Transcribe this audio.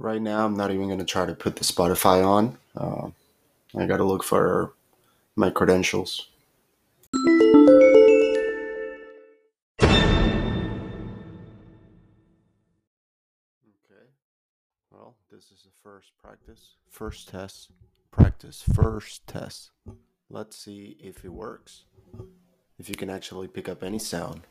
Right now, I'm not even going to try to put the Spotify on. Uh, I got to look for my credentials. Okay. Well, this is the first practice. First test. Practice. First test. Let's see if it works. If you can actually pick up any sound.